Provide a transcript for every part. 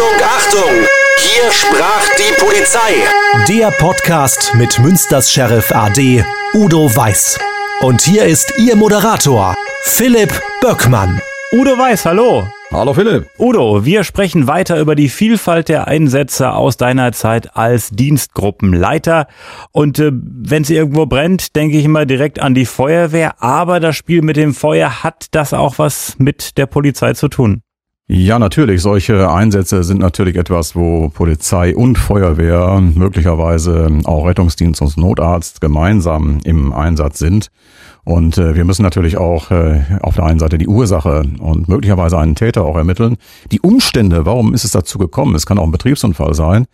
Achtung, Achtung! Hier sprach die Polizei. Der Podcast mit Münsters Sheriff AD Udo Weiß. Und hier ist Ihr Moderator, Philipp Böckmann. Udo Weiß, hallo. Hallo Philipp. Udo, wir sprechen weiter über die Vielfalt der Einsätze aus deiner Zeit als Dienstgruppenleiter. Und äh, wenn es irgendwo brennt, denke ich immer direkt an die Feuerwehr. Aber das Spiel mit dem Feuer hat das auch was mit der Polizei zu tun. Ja, natürlich. Solche Einsätze sind natürlich etwas, wo Polizei und Feuerwehr, möglicherweise auch Rettungsdienst und Notarzt gemeinsam im Einsatz sind. Und äh, wir müssen natürlich auch äh, auf der einen Seite die Ursache und möglicherweise einen Täter auch ermitteln. Die Umstände, warum ist es dazu gekommen? Es kann auch ein Betriebsunfall sein.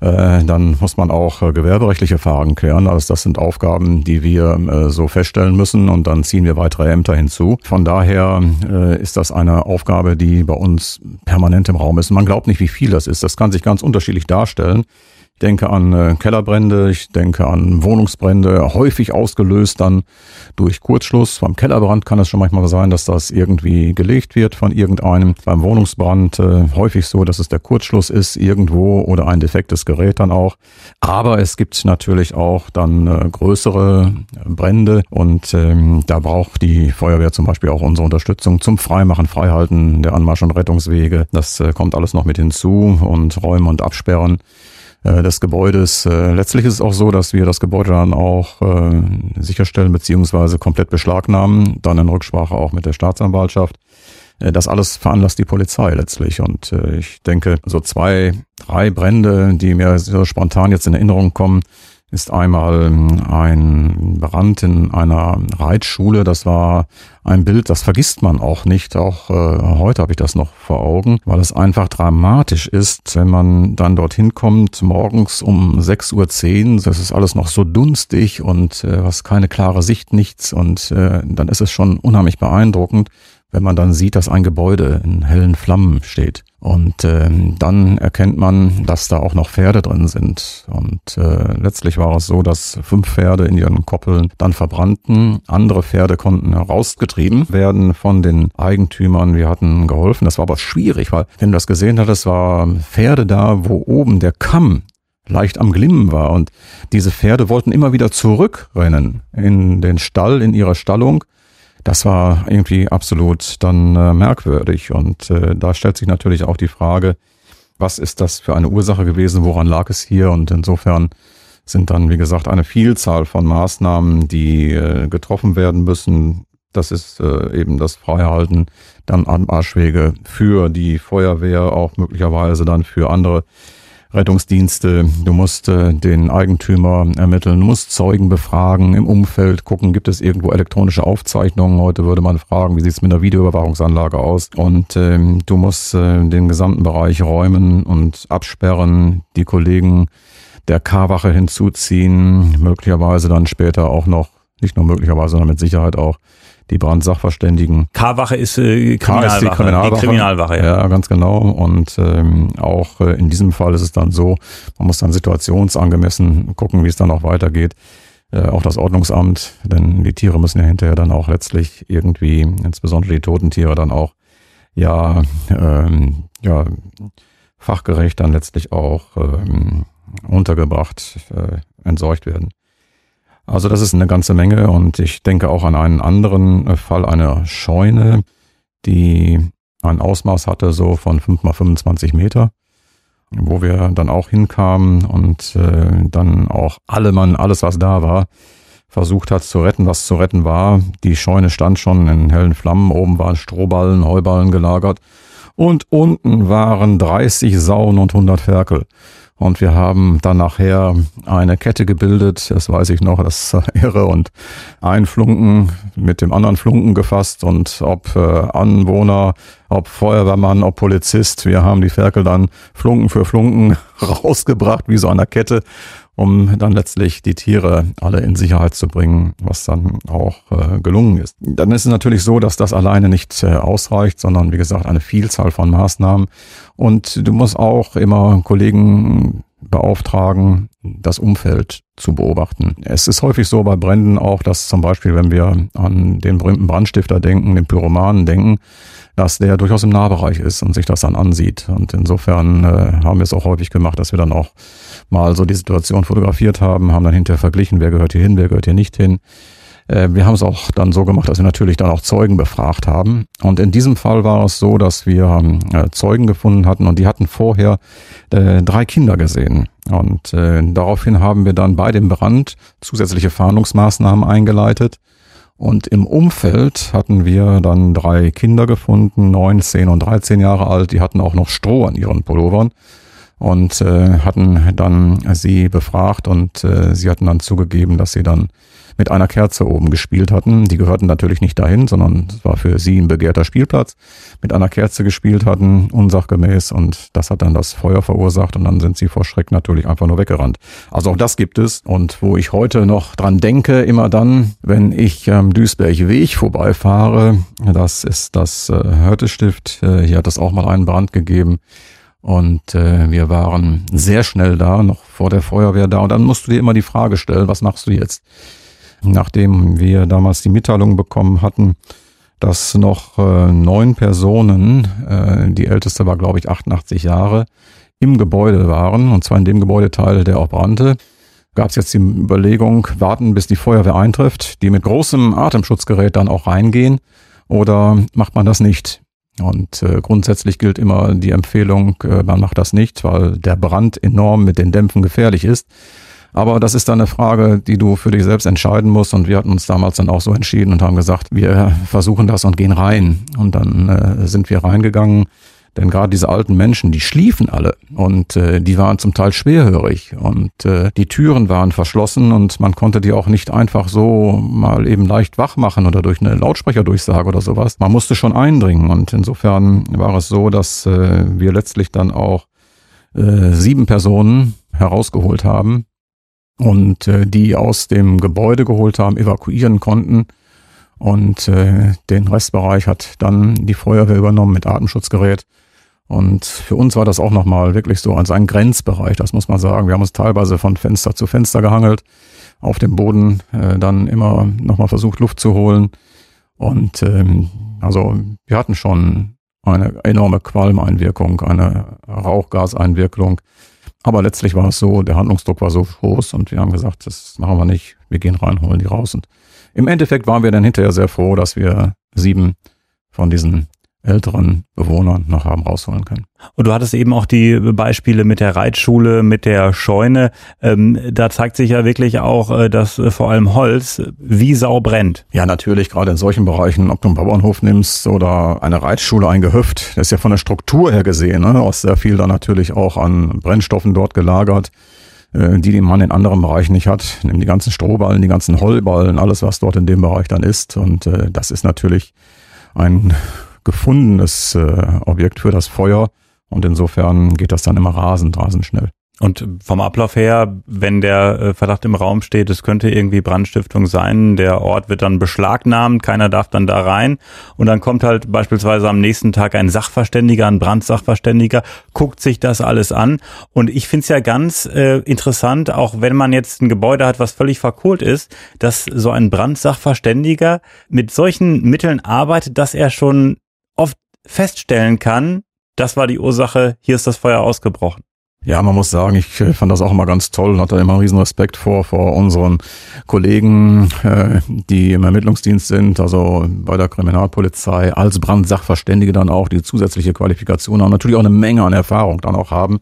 Äh, dann muss man auch äh, gewerberechtliche Fragen klären. Also das sind Aufgaben, die wir äh, so feststellen müssen und dann ziehen wir weitere Ämter hinzu. Von daher ist das eine Aufgabe, die bei uns permanent im Raum ist. Man glaubt nicht, wie viel das ist. Das kann sich ganz unterschiedlich darstellen. Ich denke an äh, Kellerbrände, ich denke an Wohnungsbrände, häufig ausgelöst dann durch Kurzschluss. Beim Kellerbrand kann es schon manchmal sein, dass das irgendwie gelegt wird von irgendeinem. Beim Wohnungsbrand äh, häufig so, dass es der Kurzschluss ist irgendwo oder ein defektes Gerät dann auch. Aber es gibt natürlich auch dann äh, größere Brände und ähm, da braucht die Feuerwehr zum Beispiel auch unsere Unterstützung zum Freimachen, Freihalten der Anmarsch- und Rettungswege. Das äh, kommt alles noch mit hinzu und Räumen und Absperren. Äh, des Gebäudes. Äh, letztlich ist es auch so, dass wir das Gebäude dann auch äh, sicherstellen beziehungsweise komplett beschlagnahmen, dann in Rücksprache auch mit der Staatsanwaltschaft. Das alles veranlasst die Polizei letztlich. Und ich denke, so zwei, drei Brände, die mir so spontan jetzt in Erinnerung kommen, ist einmal ähm, ein Brand in einer Reitschule. Das war ein Bild, das vergisst man auch nicht. Auch äh, heute habe ich das noch vor Augen, weil es einfach dramatisch ist, wenn man dann dorthin kommt, morgens um 6.10 Uhr. Das ist alles noch so dunstig und äh, was keine klare Sicht, nichts. Und äh, dann ist es schon unheimlich beeindruckend, wenn man dann sieht, dass ein Gebäude in hellen Flammen steht. Und äh, dann erkennt man, dass da auch noch Pferde drin sind. Und äh, letztlich war es so, dass fünf Pferde in ihren Koppeln dann verbrannten. Andere Pferde konnten herausgetrieben werden von den Eigentümern. Wir hatten geholfen. Das war aber schwierig, weil wenn du das gesehen hattest, war Pferde da, wo oben der Kamm leicht am Glimmen war. Und diese Pferde wollten immer wieder zurückrennen in den Stall, in ihrer Stallung das war irgendwie absolut dann äh, merkwürdig. Und äh, da stellt sich natürlich auch die Frage, was ist das für eine Ursache gewesen, woran lag es hier? Und insofern sind dann, wie gesagt, eine Vielzahl von Maßnahmen, die äh, getroffen werden müssen. Das ist äh, eben das Freihalten, dann Anmarschwege für die Feuerwehr, auch möglicherweise dann für andere Rettungsdienste, du musst äh, den Eigentümer ermitteln, du musst Zeugen befragen, im Umfeld gucken, gibt es irgendwo elektronische Aufzeichnungen. Heute würde man fragen, wie sieht es mit einer Videoüberwachungsanlage aus? Und ähm, du musst äh, den gesamten Bereich räumen und absperren, die Kollegen der K-Wache hinzuziehen, möglicherweise dann später auch noch, nicht nur möglicherweise, sondern mit Sicherheit auch die Brandsachverständigen. K-Wache ist äh, Kriminalwache. K ist die Kriminalwache. Die Kriminalwache ja. ja. ganz genau. Und ähm, auch äh, in diesem Fall ist es dann so, man muss dann situationsangemessen gucken, wie es dann auch weitergeht. Äh, auch das Ordnungsamt, denn die Tiere müssen ja hinterher dann auch letztlich irgendwie, insbesondere die toten Tiere, dann auch ja, ähm, ja fachgerecht dann letztlich auch ähm, untergebracht, äh, entsorgt werden. Also das ist eine ganze Menge und ich denke auch an einen anderen Fall einer Scheune, die ein Ausmaß hatte so von 5 mal 25 Meter, wo wir dann auch hinkamen und äh, dann auch alle Mann, alles was da war, versucht hat zu retten, was zu retten war. Die Scheune stand schon in hellen Flammen, oben waren Strohballen, Heuballen gelagert und unten waren 30 Sauen und 100 Ferkel. Und wir haben dann nachher eine Kette gebildet, das weiß ich noch, das ist irre, und ein Flunken mit dem anderen Flunken gefasst und ob äh, Anwohner, ob Feuerwehrmann, ob Polizist, wir haben die Ferkel dann Flunken für Flunken rausgebracht, wie so einer Kette, um dann letztlich die Tiere alle in Sicherheit zu bringen, was dann auch äh, gelungen ist. Dann ist es natürlich so, dass das alleine nicht äh, ausreicht, sondern wie gesagt eine Vielzahl von Maßnahmen. Und du musst auch immer Kollegen beauftragen, das Umfeld zu beobachten. Es ist häufig so bei Bränden auch, dass zum Beispiel, wenn wir an den berühmten Brandstifter denken, den Pyromanen denken, dass der durchaus im Nahbereich ist und sich das dann ansieht. Und insofern äh, haben wir es auch häufig gemacht, dass wir dann auch mal so die Situation fotografiert haben, haben dann hinterher verglichen, wer gehört hier hin, wer gehört hier nicht hin. Äh, wir haben es auch dann so gemacht, dass wir natürlich dann auch Zeugen befragt haben. Und in diesem Fall war es so, dass wir äh, Zeugen gefunden hatten und die hatten vorher äh, drei Kinder gesehen. Und daraufhin haben wir dann bei dem Brand zusätzliche Fahndungsmaßnahmen eingeleitet. Und im Umfeld hatten wir dann drei Kinder gefunden, neun, zehn und dreizehn Jahre alt. Die hatten auch noch Stroh an ihren Pullovern und äh, hatten dann sie befragt und äh, sie hatten dann zugegeben, dass sie dann mit einer Kerze oben gespielt hatten. Die gehörten natürlich nicht dahin, sondern es war für sie ein begehrter Spielplatz. Mit einer Kerze gespielt hatten, unsachgemäß und das hat dann das Feuer verursacht und dann sind sie vor Schreck natürlich einfach nur weggerannt. Also auch das gibt es und wo ich heute noch dran denke, immer dann, wenn ich am Duisberg-Weg vorbeifahre, das ist das äh, Hörtestift. Äh, hier hat es auch mal einen Brand gegeben. Und äh, wir waren sehr schnell da, noch vor der Feuerwehr da. Und dann musst du dir immer die Frage stellen, was machst du jetzt? Nachdem wir damals die Mitteilung bekommen hatten, dass noch äh, neun Personen, äh, die älteste war glaube ich 88 Jahre, im Gebäude waren, und zwar in dem Gebäudeteil, der auch brannte, gab es jetzt die Überlegung, warten, bis die Feuerwehr eintrifft, die mit großem Atemschutzgerät dann auch reingehen, oder macht man das nicht? Und äh, grundsätzlich gilt immer die Empfehlung, äh, man macht das nicht, weil der Brand enorm mit den Dämpfen gefährlich ist. Aber das ist dann eine Frage, die du für dich selbst entscheiden musst. Und wir hatten uns damals dann auch so entschieden und haben gesagt, wir versuchen das und gehen rein. Und dann äh, sind wir reingegangen denn gerade diese alten Menschen, die schliefen alle und äh, die waren zum Teil schwerhörig und äh, die Türen waren verschlossen und man konnte die auch nicht einfach so mal eben leicht wach machen oder durch eine Lautsprecherdurchsage oder sowas. Man musste schon eindringen und insofern war es so, dass äh, wir letztlich dann auch äh, sieben Personen herausgeholt haben und äh, die aus dem Gebäude geholt haben, evakuieren konnten. Und äh, den Restbereich hat dann die Feuerwehr übernommen mit Atemschutzgerät. Und für uns war das auch nochmal wirklich so als ein Grenzbereich, das muss man sagen. Wir haben uns teilweise von Fenster zu Fenster gehangelt, auf dem Boden äh, dann immer nochmal versucht, Luft zu holen. Und ähm, also wir hatten schon eine enorme Qualmeinwirkung, eine Rauchgaseinwirkung. Aber letztlich war es so, der Handlungsdruck war so groß und wir haben gesagt, das machen wir nicht, wir gehen rein, holen die raus. Und im Endeffekt waren wir dann hinterher sehr froh, dass wir sieben von diesen älteren Bewohner noch haben rausholen können. Und du hattest eben auch die Beispiele mit der Reitschule, mit der Scheune. Ähm, da zeigt sich ja wirklich auch, äh, dass äh, vor allem Holz wie Sau brennt. Ja, natürlich, gerade in solchen Bereichen, ob du einen Bauernhof nimmst oder eine Reitschule, ein Gehöft, das ist ja von der Struktur her gesehen, ne, aus sehr viel dann natürlich auch an Brennstoffen dort gelagert äh, die, die man in anderen Bereichen nicht hat. Nimm die ganzen Strohballen, die ganzen Hollballen, alles, was dort in dem Bereich dann ist. Und äh, das ist natürlich ein gefundenes äh, Objekt für das Feuer. Und insofern geht das dann immer rasend, rasend schnell. Und vom Ablauf her, wenn der äh, Verdacht im Raum steht, es könnte irgendwie Brandstiftung sein, der Ort wird dann beschlagnahmt, keiner darf dann da rein und dann kommt halt beispielsweise am nächsten Tag ein Sachverständiger, ein Brandsachverständiger, guckt sich das alles an und ich finde es ja ganz äh, interessant, auch wenn man jetzt ein Gebäude hat, was völlig verkohlt ist, dass so ein Brandsachverständiger mit solchen Mitteln arbeitet, dass er schon feststellen kann, das war die Ursache, hier ist das Feuer ausgebrochen. Ja, man muss sagen, ich äh, fand das auch immer ganz toll und hatte immer einen riesen Respekt vor, vor unseren Kollegen, äh, die im Ermittlungsdienst sind, also bei der Kriminalpolizei, als Brandsachverständige dann auch, die zusätzliche Qualifikation haben, natürlich auch eine Menge an Erfahrung dann auch haben.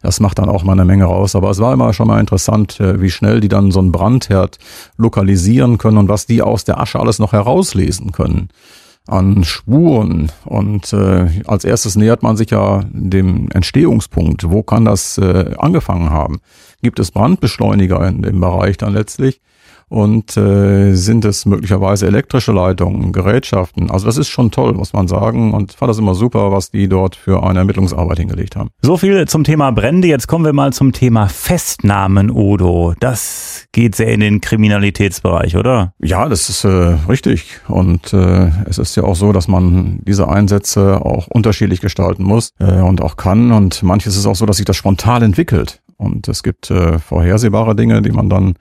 Das macht dann auch mal eine Menge raus. Aber es war immer schon mal interessant, äh, wie schnell die dann so einen Brandherd lokalisieren können und was die aus der Asche alles noch herauslesen können an Spuren. Und äh, als erstes nähert man sich ja dem Entstehungspunkt. Wo kann das äh, angefangen haben? Gibt es Brandbeschleuniger in dem Bereich dann letztlich? Und äh, sind es möglicherweise elektrische Leitungen, Gerätschaften. Also das ist schon toll, muss man sagen. Und fand das immer super, was die dort für eine Ermittlungsarbeit hingelegt haben. So viel zum Thema Brände. Jetzt kommen wir mal zum Thema Festnahmen, Udo. Das geht sehr in den Kriminalitätsbereich, oder? Ja, das ist äh, richtig. Und äh, es ist ja auch so, dass man diese Einsätze auch unterschiedlich gestalten muss äh, und auch kann. Und manches ist auch so, dass sich das spontan entwickelt. Und es gibt äh, vorhersehbare Dinge, die man dann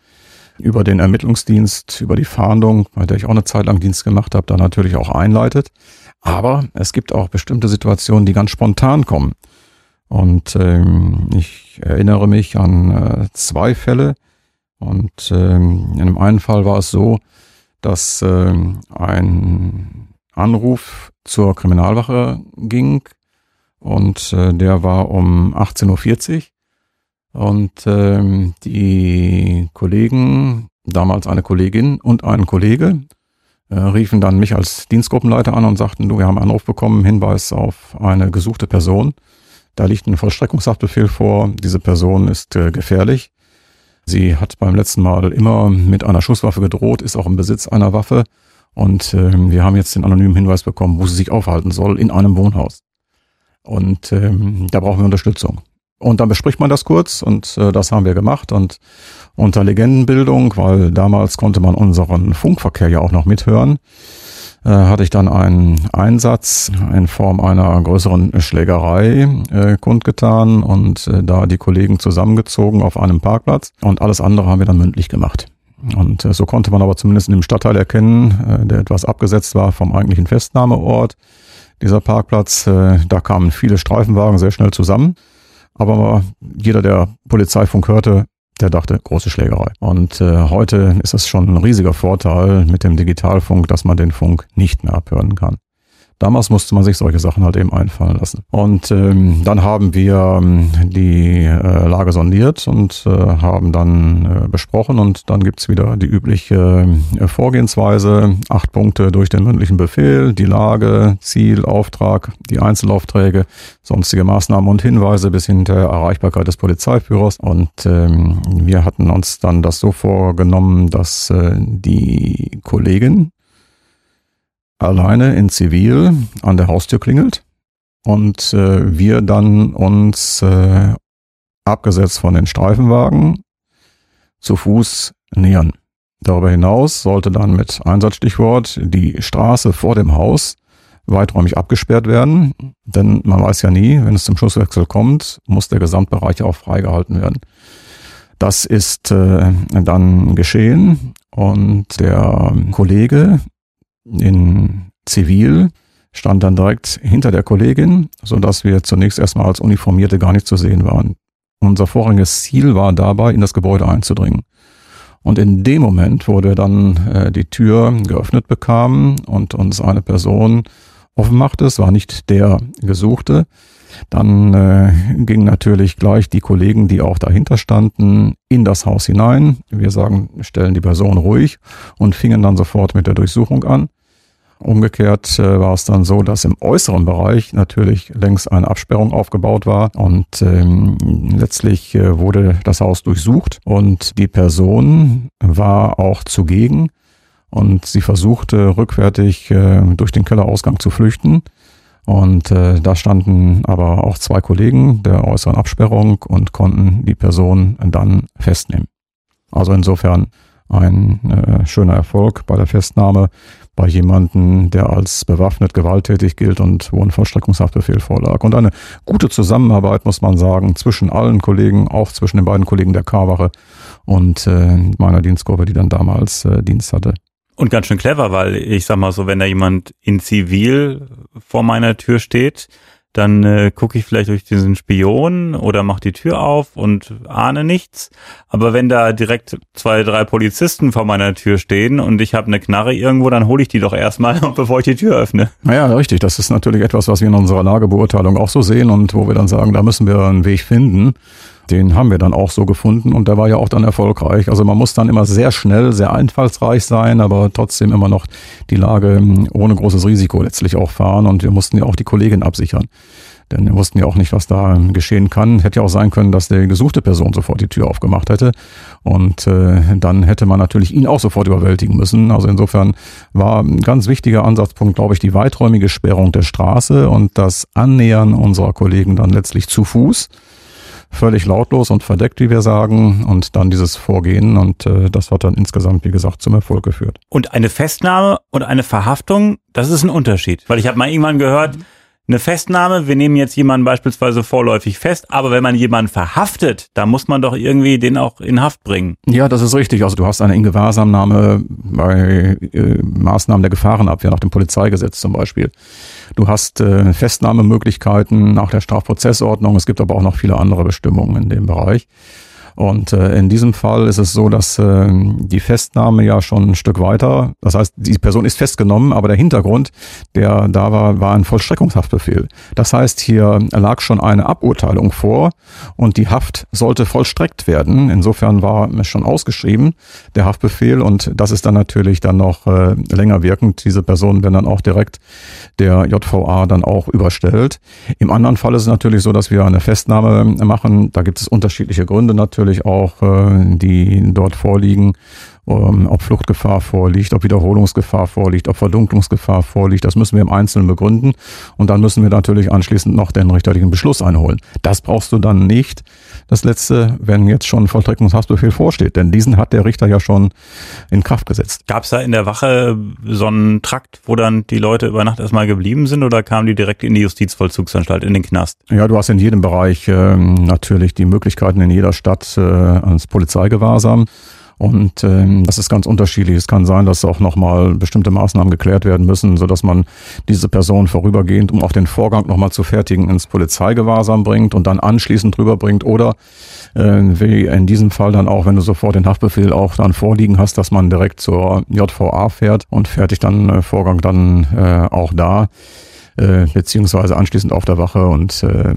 über den Ermittlungsdienst, über die Fahndung, bei der ich auch eine Zeit lang Dienst gemacht habe, da natürlich auch einleitet. Aber es gibt auch bestimmte Situationen, die ganz spontan kommen. Und ähm, ich erinnere mich an äh, zwei Fälle. Und ähm, in dem einen Fall war es so, dass ähm, ein Anruf zur Kriminalwache ging und äh, der war um 18.40 Uhr und ähm, die Kollegen, damals eine Kollegin und ein Kollege, äh, riefen dann mich als Dienstgruppenleiter an und sagten, du, wir haben einen Anruf bekommen, Hinweis auf eine gesuchte Person. Da liegt ein Vollstreckungshaftbefehl vor. Diese Person ist äh, gefährlich. Sie hat beim letzten Mal immer mit einer Schusswaffe gedroht, ist auch im Besitz einer Waffe. Und äh, wir haben jetzt den anonymen Hinweis bekommen, wo sie sich aufhalten soll, in einem Wohnhaus. Und ähm, da brauchen wir Unterstützung. Und dann bespricht man das kurz und äh, das haben wir gemacht und unter Legendenbildung, weil damals konnte man unseren Funkverkehr ja auch noch mithören, äh, hatte ich dann einen Einsatz in Form einer größeren Schlägerei äh, kundgetan und äh, da die Kollegen zusammengezogen auf einem Parkplatz und alles andere haben wir dann mündlich gemacht. Und äh, so konnte man aber zumindest in dem Stadtteil erkennen, äh, der etwas abgesetzt war vom eigentlichen Festnahmeort. Dieser Parkplatz, äh, da kamen viele Streifenwagen sehr schnell zusammen. Aber jeder, der Polizeifunk hörte, der dachte, große Schlägerei. Und äh, heute ist es schon ein riesiger Vorteil mit dem Digitalfunk, dass man den Funk nicht mehr abhören kann. Damals musste man sich solche Sachen halt eben einfallen lassen. Und ähm, dann haben wir ähm, die äh, Lage sondiert und äh, haben dann äh, besprochen und dann gibt's wieder die übliche äh, Vorgehensweise. Acht Punkte durch den mündlichen Befehl, die Lage, Ziel, Auftrag, die Einzelaufträge, sonstige Maßnahmen und Hinweise bis hin der Erreichbarkeit des Polizeiführers. Und ähm, wir hatten uns dann das so vorgenommen, dass äh, die Kollegin alleine in Zivil an der Haustür klingelt und äh, wir dann uns äh, abgesetzt von den Streifenwagen zu Fuß nähern. Darüber hinaus sollte dann mit Einsatzstichwort die Straße vor dem Haus weiträumig abgesperrt werden, denn man weiß ja nie, wenn es zum Schusswechsel kommt, muss der Gesamtbereich auch freigehalten werden. Das ist äh, dann geschehen und der Kollege in Zivil, stand dann direkt hinter der Kollegin, so dass wir zunächst erstmal als Uniformierte gar nicht zu sehen waren. Unser vorrangiges Ziel war dabei, in das Gebäude einzudringen. Und in dem Moment, wo wir dann äh, die Tür geöffnet bekamen und uns eine Person offen machte, es war nicht der Gesuchte, dann äh, gingen natürlich gleich die Kollegen, die auch dahinter standen, in das Haus hinein. Wir sagen, stellen die Person ruhig und fingen dann sofort mit der Durchsuchung an. Umgekehrt äh, war es dann so, dass im äußeren Bereich natürlich längst eine Absperrung aufgebaut war und ähm, letztlich äh, wurde das Haus durchsucht und die Person war auch zugegen und sie versuchte rückwärtig äh, durch den Kellerausgang zu flüchten. Und äh, da standen aber auch zwei Kollegen der äußeren Absperrung und konnten die Person dann festnehmen. Also insofern ein äh, schöner Erfolg bei der Festnahme bei jemanden, der als bewaffnet gewalttätig gilt und wo ein Vollstreckungshaftbefehl vorlag. Und eine gute Zusammenarbeit, muss man sagen, zwischen allen Kollegen, auch zwischen den beiden Kollegen der K-Wache und äh, meiner Dienstgruppe, die dann damals äh, Dienst hatte. Und ganz schön clever, weil ich sag mal so, wenn da jemand in Zivil vor meiner Tür steht, dann äh, gucke ich vielleicht durch diesen Spion oder mach die Tür auf und ahne nichts. Aber wenn da direkt zwei, drei Polizisten vor meiner Tür stehen und ich habe eine Knarre irgendwo, dann hole ich die doch erstmal, bevor ich die Tür öffne. Naja, richtig. Das ist natürlich etwas, was wir in unserer Lagebeurteilung auch so sehen und wo wir dann sagen, da müssen wir einen Weg finden. Den haben wir dann auch so gefunden und der war ja auch dann erfolgreich. Also man muss dann immer sehr schnell, sehr einfallsreich sein, aber trotzdem immer noch die Lage hm, ohne großes Risiko letztlich auch fahren und wir mussten ja auch die Kollegin absichern. Denn wir wussten ja auch nicht, was da geschehen kann. Hätte ja auch sein können, dass die gesuchte Person sofort die Tür aufgemacht hätte. Und äh, dann hätte man natürlich ihn auch sofort überwältigen müssen. Also insofern war ein ganz wichtiger Ansatzpunkt, glaube ich, die weiträumige Sperrung der Straße und das Annähern unserer Kollegen dann letztlich zu Fuß völlig lautlos und verdeckt, wie wir sagen, und dann dieses Vorgehen und äh, das hat dann insgesamt, wie gesagt, zum Erfolg geführt. Und eine Festnahme und eine Verhaftung, das ist ein Unterschied, weil ich habe mal irgendwann gehört, eine Festnahme, wir nehmen jetzt jemanden beispielsweise vorläufig fest, aber wenn man jemanden verhaftet, da muss man doch irgendwie den auch in Haft bringen. Ja, das ist richtig. Also du hast eine Ingewahrsamnahme bei äh, Maßnahmen der Gefahrenabwehr nach dem Polizeigesetz zum Beispiel. Du hast äh, Festnahmemöglichkeiten nach der Strafprozessordnung. Es gibt aber auch noch viele andere Bestimmungen in dem Bereich. Und äh, in diesem Fall ist es so, dass äh, die Festnahme ja schon ein Stück weiter, das heißt, die Person ist festgenommen, aber der Hintergrund, der da war, war ein Vollstreckungshaftbefehl. Das heißt, hier lag schon eine Aburteilung vor und die Haft sollte vollstreckt werden. Insofern war es schon ausgeschrieben, der Haftbefehl, und das ist dann natürlich dann noch äh, länger wirkend. Diese Personen werden dann auch direkt der JVA dann auch überstellt. Im anderen Fall ist es natürlich so, dass wir eine Festnahme machen. Da gibt es unterschiedliche Gründe natürlich natürlich auch, äh, die dort vorliegen, ähm, ob Fluchtgefahr vorliegt, ob Wiederholungsgefahr vorliegt, ob Verdunklungsgefahr vorliegt. Das müssen wir im Einzelnen begründen. Und dann müssen wir natürlich anschließend noch den richterlichen Beschluss einholen. Das brauchst du dann nicht. Das letzte, wenn jetzt schon Vollstreckungshaftbefehl vorsteht, denn diesen hat der Richter ja schon in Kraft gesetzt. Gab es da in der Wache so einen Trakt, wo dann die Leute über Nacht erstmal geblieben sind oder kamen die direkt in die Justizvollzugsanstalt, in den Knast? Ja, du hast in jedem Bereich äh, natürlich die Möglichkeiten in jeder Stadt äh, ans Polizeigewahrsam. Und ähm, das ist ganz unterschiedlich. Es kann sein, dass auch nochmal bestimmte Maßnahmen geklärt werden müssen, sodass man diese Person vorübergehend, um auch den Vorgang nochmal zu fertigen, ins Polizeigewahrsam bringt und dann anschließend rüberbringt. Oder äh, wie in diesem Fall dann auch, wenn du sofort den Haftbefehl auch dann vorliegen hast, dass man direkt zur JVA fährt und fertigt dann äh, Vorgang dann äh, auch da. Äh, beziehungsweise anschließend auf der Wache und äh,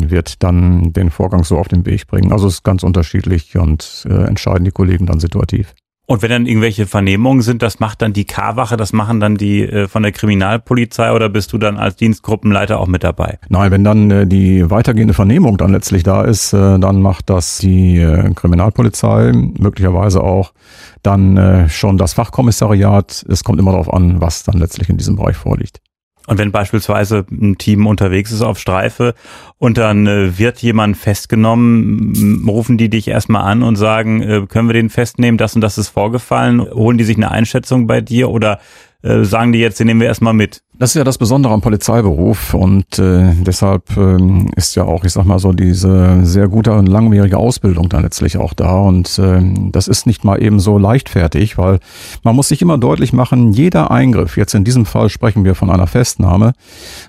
wird dann den Vorgang so auf den Weg bringen. Also es ist ganz unterschiedlich und äh, entscheiden die Kollegen dann situativ. Und wenn dann irgendwelche Vernehmungen sind, das macht dann die K-Wache, das machen dann die äh, von der Kriminalpolizei oder bist du dann als Dienstgruppenleiter auch mit dabei? Nein, wenn dann äh, die weitergehende Vernehmung dann letztlich da ist, äh, dann macht das die äh, Kriminalpolizei, möglicherweise auch dann äh, schon das Fachkommissariat. Es kommt immer darauf an, was dann letztlich in diesem Bereich vorliegt. Und wenn beispielsweise ein Team unterwegs ist auf Streife und dann äh, wird jemand festgenommen, rufen die dich erstmal an und sagen, äh, können wir den festnehmen, das und das ist vorgefallen? Holen die sich eine Einschätzung bei dir oder äh, sagen die jetzt, den nehmen wir erstmal mit? Das ist ja das Besondere am Polizeiberuf und äh, deshalb ähm, ist ja auch, ich sag mal so, diese sehr gute und langwierige Ausbildung dann letztlich auch da und äh, das ist nicht mal eben so leichtfertig, weil man muss sich immer deutlich machen, jeder Eingriff, jetzt in diesem Fall sprechen wir von einer Festnahme,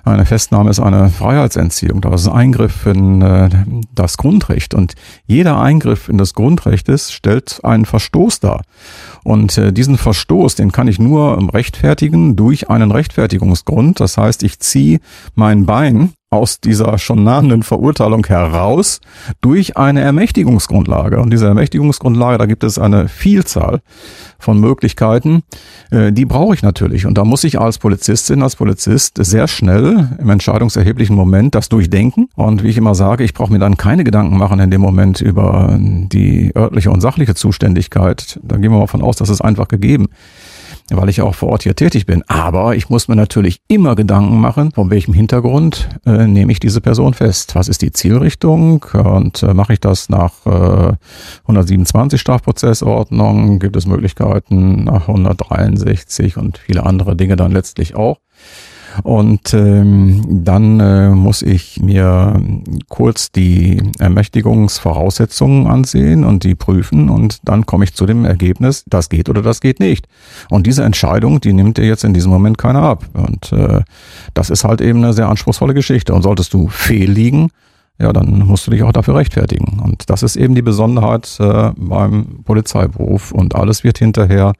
eine Festnahme ist eine Freiheitsentziehung, das ist ein Eingriff in äh, das Grundrecht und jeder Eingriff in das Grundrecht ist, stellt einen Verstoß dar und äh, diesen Verstoß, den kann ich nur rechtfertigen durch einen Rechtfertigungs Verurteilungsgrund. Das heißt, ich ziehe mein Bein aus dieser schon nahenden Verurteilung heraus durch eine Ermächtigungsgrundlage. Und diese Ermächtigungsgrundlage, da gibt es eine Vielzahl von Möglichkeiten, äh, die brauche ich natürlich. Und da muss ich als Polizistin, als Polizist sehr schnell im entscheidungserheblichen Moment das durchdenken. Und wie ich immer sage, ich brauche mir dann keine Gedanken machen in dem Moment über die örtliche und sachliche Zuständigkeit. Da gehen wir mal von aus, dass es einfach gegeben weil ich auch vor Ort hier tätig bin. Aber ich muss mir natürlich immer Gedanken machen, von welchem Hintergrund äh, nehme ich diese Person fest. Was ist die Zielrichtung? Und äh, mache ich das nach äh, 127 Strafprozessordnung? Gibt es Möglichkeiten nach 163 und viele andere Dinge dann letztlich auch? Und ähm, dann äh, muss ich mir kurz die Ermächtigungsvoraussetzungen ansehen und die prüfen und dann komme ich zu dem Ergebnis, das geht oder das geht nicht. Und diese Entscheidung, die nimmt dir jetzt in diesem Moment keiner ab. Und äh, das ist halt eben eine sehr anspruchsvolle Geschichte. Und solltest du fehl liegen, ja, dann musst du dich auch dafür rechtfertigen. Und das ist eben die Besonderheit äh, beim Polizeiberuf. Und alles wird hinterher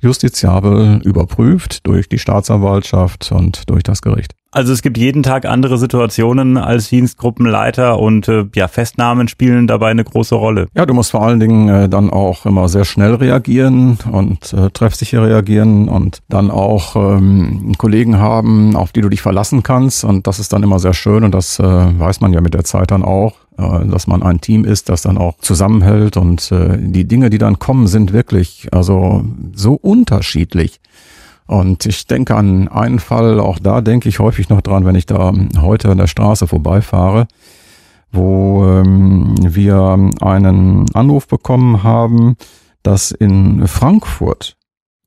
justiziabel überprüft durch die Staatsanwaltschaft und durch das Gericht. Also es gibt jeden Tag andere Situationen als Dienstgruppenleiter und äh, ja, Festnahmen spielen dabei eine große Rolle. Ja, du musst vor allen Dingen äh, dann auch immer sehr schnell reagieren und äh, treffsicher reagieren und dann auch ähm, Kollegen haben, auf die du dich verlassen kannst. Und das ist dann immer sehr schön und das äh, weiß man ja mit der Zeit dann auch äh, dass man ein Team ist, das dann auch zusammenhält und äh, die Dinge, die dann kommen, sind wirklich also so unterschiedlich. Und ich denke an einen Fall, auch da denke ich häufig noch dran, wenn ich da heute an der Straße vorbeifahre, wo ähm, wir einen Anruf bekommen haben, dass in Frankfurt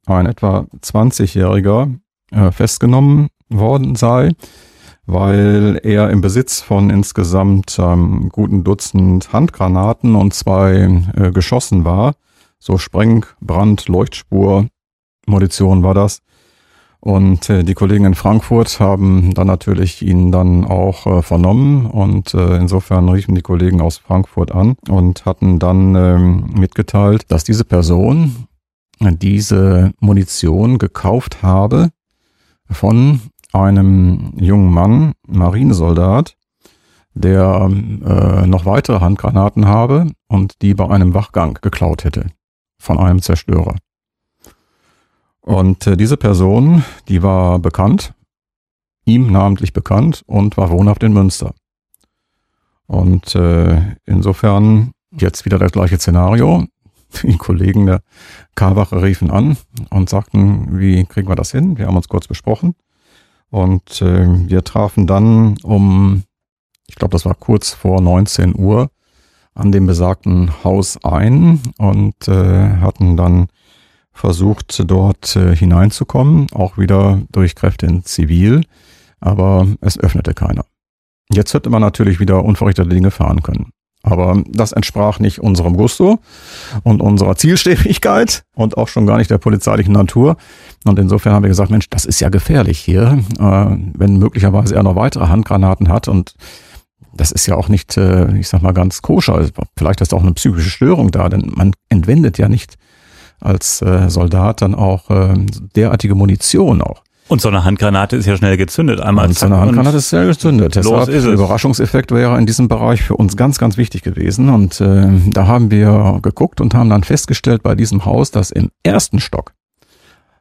ein etwa 20-Jähriger äh, festgenommen worden sei, weil er im Besitz von insgesamt ähm, guten Dutzend Handgranaten und zwei äh, Geschossen war. So Spreng, Brand, Leuchtspur, Munition war das. Und äh, die Kollegen in Frankfurt haben dann natürlich ihn dann auch äh, vernommen und äh, insofern riefen die Kollegen aus Frankfurt an und hatten dann ähm, mitgeteilt, dass diese Person diese Munition gekauft habe von einem jungen Mann, Marinesoldat, der äh, noch weitere Handgranaten habe und die bei einem Wachgang geklaut hätte von einem Zerstörer. Und äh, diese Person, die war bekannt, ihm namentlich bekannt und war wohnhaft in Münster. Und äh, insofern jetzt wieder das gleiche Szenario. Die Kollegen der Karwache riefen an und sagten, wie kriegen wir das hin? Wir haben uns kurz besprochen. Und äh, wir trafen dann um, ich glaube, das war kurz vor 19 Uhr, an dem besagten Haus ein und äh, hatten dann versucht, dort äh, hineinzukommen, auch wieder durch Kräfte in Zivil, aber es öffnete keiner. Jetzt hätte man natürlich wieder unverrichtete Dinge fahren können. Aber das entsprach nicht unserem Gusto und unserer Zielstrebigkeit und auch schon gar nicht der polizeilichen Natur. Und insofern haben wir gesagt, Mensch, das ist ja gefährlich hier, äh, wenn möglicherweise er noch weitere Handgranaten hat und das ist ja auch nicht, äh, ich sag mal, ganz koscher. Vielleicht ist auch eine psychische Störung da, denn man entwendet ja nicht als äh, Soldat dann auch äh, derartige Munition auch. Und so eine Handgranate ist ja schnell gezündet. Einmal und so eine Handgranate ist schnell gezündet. Deshalb ist der Überraschungseffekt wäre in diesem Bereich für uns ganz, ganz wichtig gewesen. Und äh, da haben wir geguckt und haben dann festgestellt bei diesem Haus, dass im ersten Stock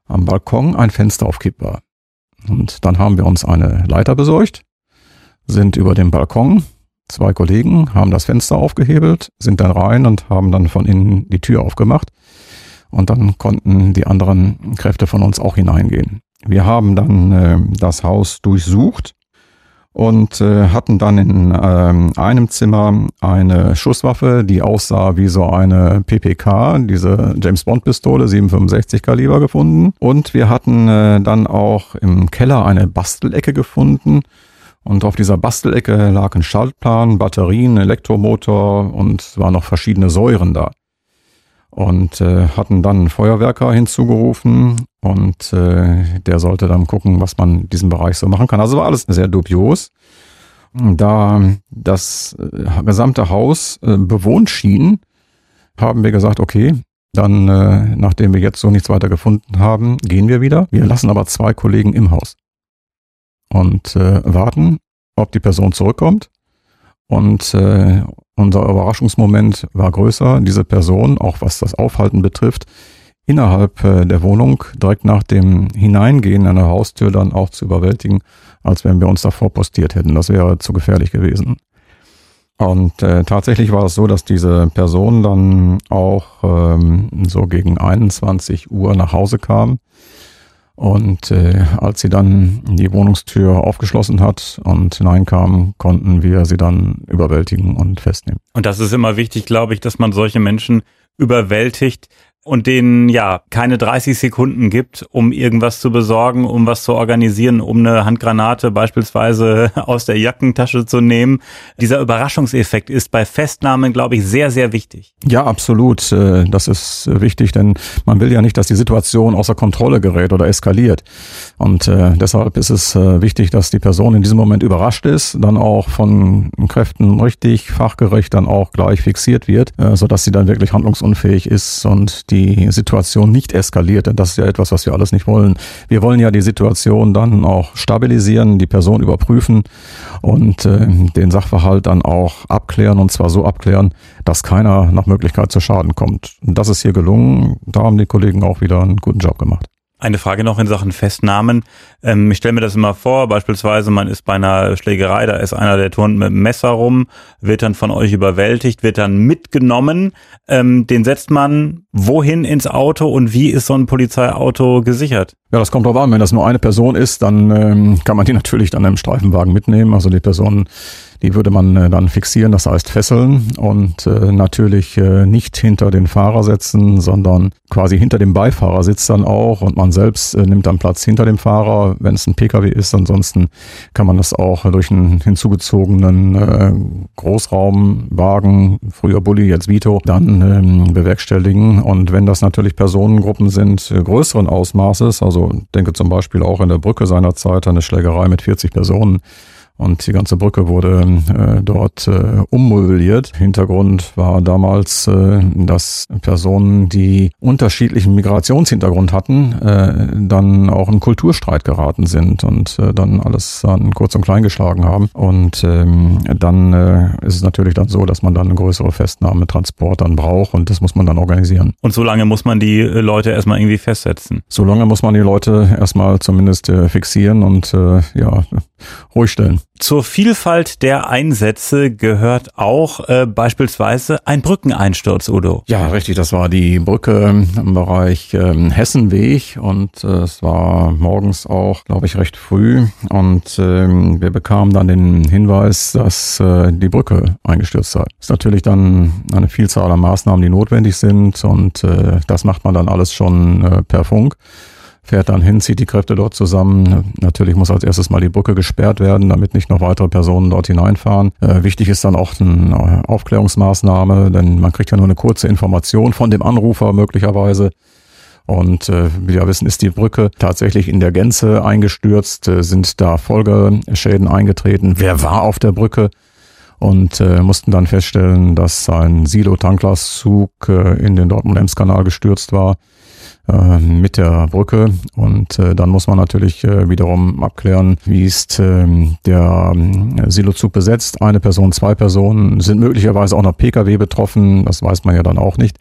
am Balkon ein Fenster auf Kipp war. Und dann haben wir uns eine Leiter besorgt, sind über dem Balkon, zwei Kollegen haben das Fenster aufgehebelt, sind dann rein und haben dann von innen die Tür aufgemacht. Und dann konnten die anderen Kräfte von uns auch hineingehen. Wir haben dann äh, das Haus durchsucht und äh, hatten dann in äh, einem Zimmer eine Schusswaffe, die aussah wie so eine PPK, diese James Bond Pistole 765 Kaliber gefunden. Und wir hatten äh, dann auch im Keller eine Bastelecke gefunden. Und auf dieser Bastelecke lag ein Schaltplan, Batterien, Elektromotor und waren noch verschiedene Säuren da und äh, hatten dann einen Feuerwerker hinzugerufen und äh, der sollte dann gucken, was man in diesem Bereich so machen kann. Also war alles sehr dubios. Da das äh, gesamte Haus äh, bewohnt schien, haben wir gesagt, okay, dann, äh, nachdem wir jetzt so nichts weiter gefunden haben, gehen wir wieder. Wir lassen aber zwei Kollegen im Haus und äh, warten, ob die Person zurückkommt. Und äh, unser Überraschungsmoment war größer. Diese Person, auch was das Aufhalten betrifft, innerhalb äh, der Wohnung direkt nach dem Hineingehen an der Haustür dann auch zu überwältigen, als wenn wir uns davor postiert hätten. Das wäre zu gefährlich gewesen. Und äh, tatsächlich war es so, dass diese Person dann auch ähm, so gegen 21 Uhr nach Hause kam und äh, als sie dann die Wohnungstür aufgeschlossen hat und hineinkam, konnten wir sie dann überwältigen und festnehmen. Und das ist immer wichtig, glaube ich, dass man solche Menschen überwältigt, und denen ja keine 30 Sekunden gibt, um irgendwas zu besorgen, um was zu organisieren, um eine Handgranate beispielsweise aus der Jackentasche zu nehmen. Dieser Überraschungseffekt ist bei Festnahmen, glaube ich, sehr, sehr wichtig. Ja, absolut. Äh, das ist wichtig, denn man will ja nicht, dass die Situation außer Kontrolle gerät oder eskaliert. Und äh, deshalb ist es äh, wichtig, dass die Person in diesem Moment überrascht ist, dann auch von Kräften richtig fachgerecht dann auch gleich fixiert wird, sodass sie dann wirklich handlungsunfähig ist und die die Situation nicht eskaliert, denn das ist ja etwas, was wir alles nicht wollen. Wir wollen ja die Situation dann auch stabilisieren, die Person überprüfen und äh, den Sachverhalt dann auch abklären und zwar so abklären, dass keiner nach Möglichkeit zu Schaden kommt. Und das ist hier gelungen. Da haben die Kollegen auch wieder einen guten Job gemacht. Eine Frage noch in Sachen Festnahmen. Ähm, ich stelle mir das immer vor, beispielsweise man ist bei einer Schlägerei, da ist einer, der turnt mit dem Messer rum, wird dann von euch überwältigt, wird dann mitgenommen. Ähm, den setzt man wohin ins Auto und wie ist so ein Polizeiauto gesichert? Ja, das kommt drauf an. Wenn das nur eine Person ist, dann ähm, kann man die natürlich dann im Streifenwagen mitnehmen. Also die Person, Die würde man äh, dann fixieren, das heißt fesseln und äh, natürlich äh, nicht hinter den Fahrer setzen, sondern quasi hinter dem Beifahrersitz dann auch und man selbst nimmt dann Platz hinter dem Fahrer, wenn es ein Pkw ist. Ansonsten kann man das auch durch einen hinzugezogenen Großraumwagen, früher Bulli, jetzt Vito, dann ähm, bewerkstelligen. Und wenn das natürlich Personengruppen sind größeren Ausmaßes, also denke zum Beispiel auch in der Brücke seinerzeit eine Schlägerei mit 40 Personen, und die ganze Brücke wurde äh, dort äh, ummobiliert. Hintergrund war damals, äh, dass Personen, die unterschiedlichen Migrationshintergrund hatten, äh, dann auch in Kulturstreit geraten sind und äh, dann alles dann kurz und klein geschlagen haben. Und ähm, dann äh, ist es natürlich dann so, dass man dann eine größere Festnahme, Transport dann braucht und das muss man dann organisieren. Und so lange muss man die äh, Leute erstmal irgendwie festsetzen. So lange muss man die Leute erstmal zumindest äh, fixieren und äh, ja, ruhig stellen. Zur Vielfalt der Einsätze gehört auch äh, beispielsweise ein Brückeneinsturz, Udo. Ja, richtig. Das war die Brücke im Bereich ähm, Hessenweg und äh, es war morgens auch, glaube ich, recht früh und ähm, wir bekamen dann den Hinweis, dass äh, die Brücke eingestürzt sei. Ist natürlich dann eine Vielzahl an Maßnahmen, die notwendig sind und äh, das macht man dann alles schon äh, per Funk fährt dann hin, zieht die Kräfte dort zusammen. Natürlich muss als erstes mal die Brücke gesperrt werden, damit nicht noch weitere Personen dort hineinfahren. Äh, wichtig ist dann auch eine Aufklärungsmaßnahme, denn man kriegt ja nur eine kurze Information von dem Anrufer möglicherweise. Und äh, wie wir wissen, ist die Brücke tatsächlich in der Gänze eingestürzt, äh, sind da Folgeschäden eingetreten. Wer war auf der Brücke? Und äh, mussten dann feststellen, dass ein Silo-Tanklastzug äh, in den Dortmund-Ems-Kanal gestürzt war äh, mit der Brücke. Und äh, dann muss man natürlich äh, wiederum abklären, wie ist äh, der äh, Silozug besetzt. Eine Person, zwei Personen, sind möglicherweise auch noch Pkw betroffen, das weiß man ja dann auch nicht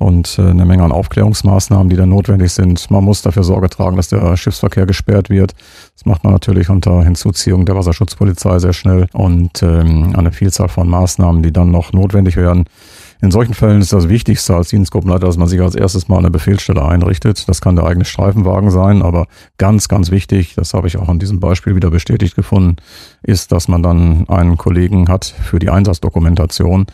und äh, eine Menge an Aufklärungsmaßnahmen, die dann notwendig sind. Man muss dafür Sorge tragen, dass der Schiffsverkehr gesperrt wird. Das macht man natürlich unter Hinzuziehung der Wasserschutzpolizei sehr schnell und ähm, eine Vielzahl von Maßnahmen, die dann noch notwendig werden. In solchen Fällen ist das Wichtigste als Dienstgruppenleiter, dass man sich als erstes mal eine Befehlsstelle einrichtet. Das kann der eigene Streifenwagen sein, aber ganz, ganz wichtig, das habe ich auch an diesem Beispiel wieder bestätigt gefunden, ist, dass man dann einen Kollegen hat für die Einsatzdokumentation.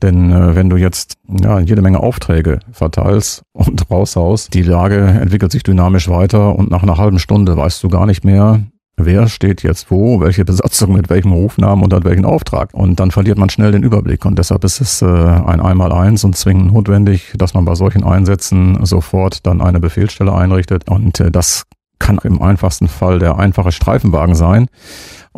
Denn äh, wenn du jetzt ja, jede Menge Aufträge verteilst und raushaust, die Lage entwickelt sich dynamisch weiter und nach einer halben Stunde weißt du gar nicht mehr, wer steht jetzt wo, welche Besatzung mit welchem Rufnamen und an welchen Auftrag. Und dann verliert man schnell den Überblick. Und deshalb ist es äh, ein Einmaleins und zwingend notwendig, dass man bei solchen Einsätzen sofort dann eine Befehlsstelle einrichtet. Und äh, das kann im einfachsten Fall der einfache Streifenwagen sein.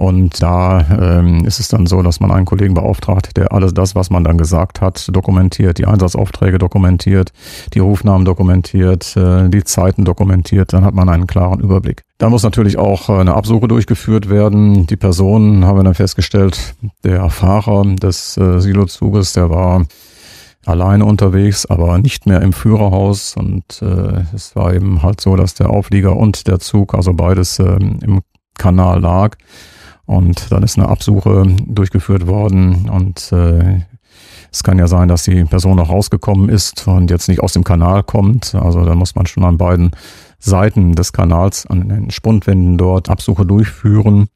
Und da ähm, ist es dann so, dass man einen Kollegen beauftragt, der alles das, was man dann gesagt hat, dokumentiert, die Einsatzaufträge dokumentiert, die Rufnamen dokumentiert, äh, die Zeiten dokumentiert, dann hat man einen klaren Überblick. Da muss natürlich auch äh, eine Absuche durchgeführt werden. Die Person, haben wir dann festgestellt, der Fahrer des äh, Silozuges, der war alleine unterwegs, aber nicht mehr im Führerhaus. Und äh, es war eben halt so, dass der Auflieger und der Zug, also beides äh, im Kanal lag. Und dann ist eine Absuche durchgeführt worden und äh, es kann ja sein, dass die Person noch rausgekommen ist und jetzt nicht aus dem Kanal kommt. Also da muss man schon an beiden Seiten des Kanals, an den Spundwänden dort Absuche durchführen.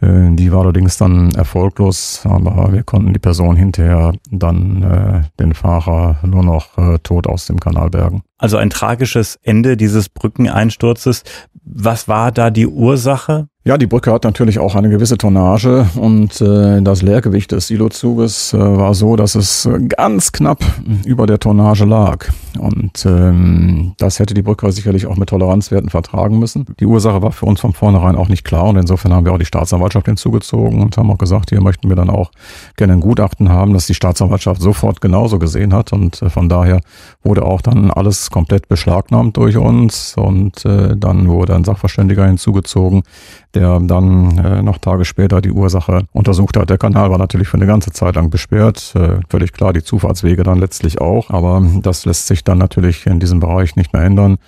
Äh, die war allerdings dann erfolglos, aber wir konnten die Person hinterher dann äh, den Fahrer nur noch äh, tot aus dem Kanal bergen. Also ein tragisches Ende dieses Brückeneinsturzes. Was war da die Ursache? Ja, die Brücke hat natürlich auch eine gewisse Tonnage und äh, das Leergewicht des Silozuges äh, war so, dass es ganz knapp über der Tonnage lag. Und ähm, das hätte die Brücke sicherlich auch mit Toleranzwerten vertragen müssen. Die Ursache war für uns von vornherein auch nicht klar und insofern haben wir auch die Staatsanwaltschaft hinzugezogen und haben auch gesagt, hier möchten wir dann auch gerne ein Gutachten haben, dass die Staatsanwaltschaft sofort genauso gesehen hat und äh, von daher wurde auch dann alles komplett beschlagnahmt durch uns und äh, dann wurde ein Sachverständiger hinzugezogen, der dann äh, noch Tage später die Ursache untersucht hat. Der Kanal war natürlich für eine ganze Zeit lang besperrt, äh, völlig klar, die Zufahrtswege dann letztlich auch, aber das lässt sich dann natürlich in diesem Bereich nicht mehr ändern.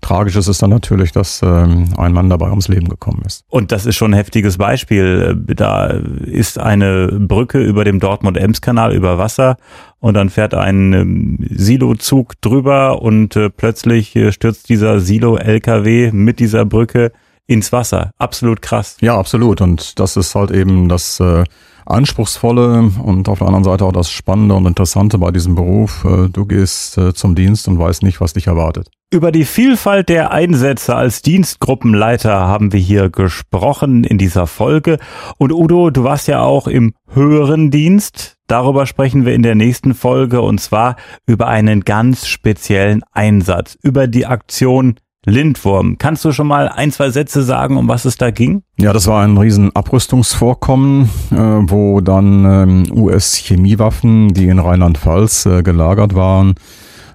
Tragisch ist es dann natürlich, dass ähm, ein Mann dabei ums Leben gekommen ist. Und das ist schon ein heftiges Beispiel. Da ist eine Brücke über dem Dortmund-Ems-Kanal über Wasser und dann fährt ein ähm, Silozug drüber und äh, plötzlich äh, stürzt dieser Silo-LKW mit dieser Brücke ins Wasser. Absolut krass. Ja, absolut. Und das ist halt eben das äh, Anspruchsvolle und auf der anderen Seite auch das Spannende und Interessante bei diesem Beruf. Äh, du gehst äh, zum Dienst und weißt nicht, was dich erwartet. Über die Vielfalt der Einsätze als Dienstgruppenleiter haben wir hier gesprochen in dieser Folge. Und Udo, du warst ja auch im höheren Dienst. Darüber sprechen wir in der nächsten Folge und zwar über einen ganz speziellen Einsatz, über die Aktion Lindwurm. Kannst du schon mal ein, zwei Sätze sagen, um was es da ging? Ja, das war ein riesen Abrüstungsvorkommen, äh, wo dann ähm, US-Chemiewaffen, die in Rheinland-Pfalz äh, gelagert waren,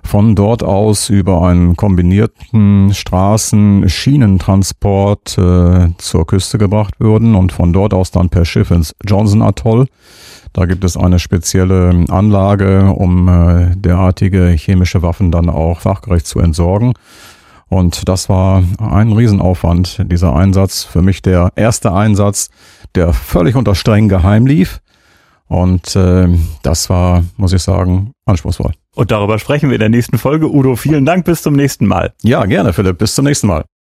von dort aus über einen kombinierten Straßen-Schienentransport äh, zur Küste gebracht würden und von dort aus dann per Schiff ins Johnson Atoll. Da gibt es eine spezielle Anlage, um äh, derartige chemische Waffen dann auch fachgerecht zu entsorgen. Und das war ein Riesenaufwand, dieser Einsatz. Für mich der erste Einsatz, der völlig unter streng geheim lief. Und äh, das war, muss ich sagen, anspruchsvoll. Und darüber sprechen wir in der nächsten Folge. Udo, vielen Dank. Bis zum nächsten Mal. Ja, gerne, Philipp. Bis zum nächsten Mal.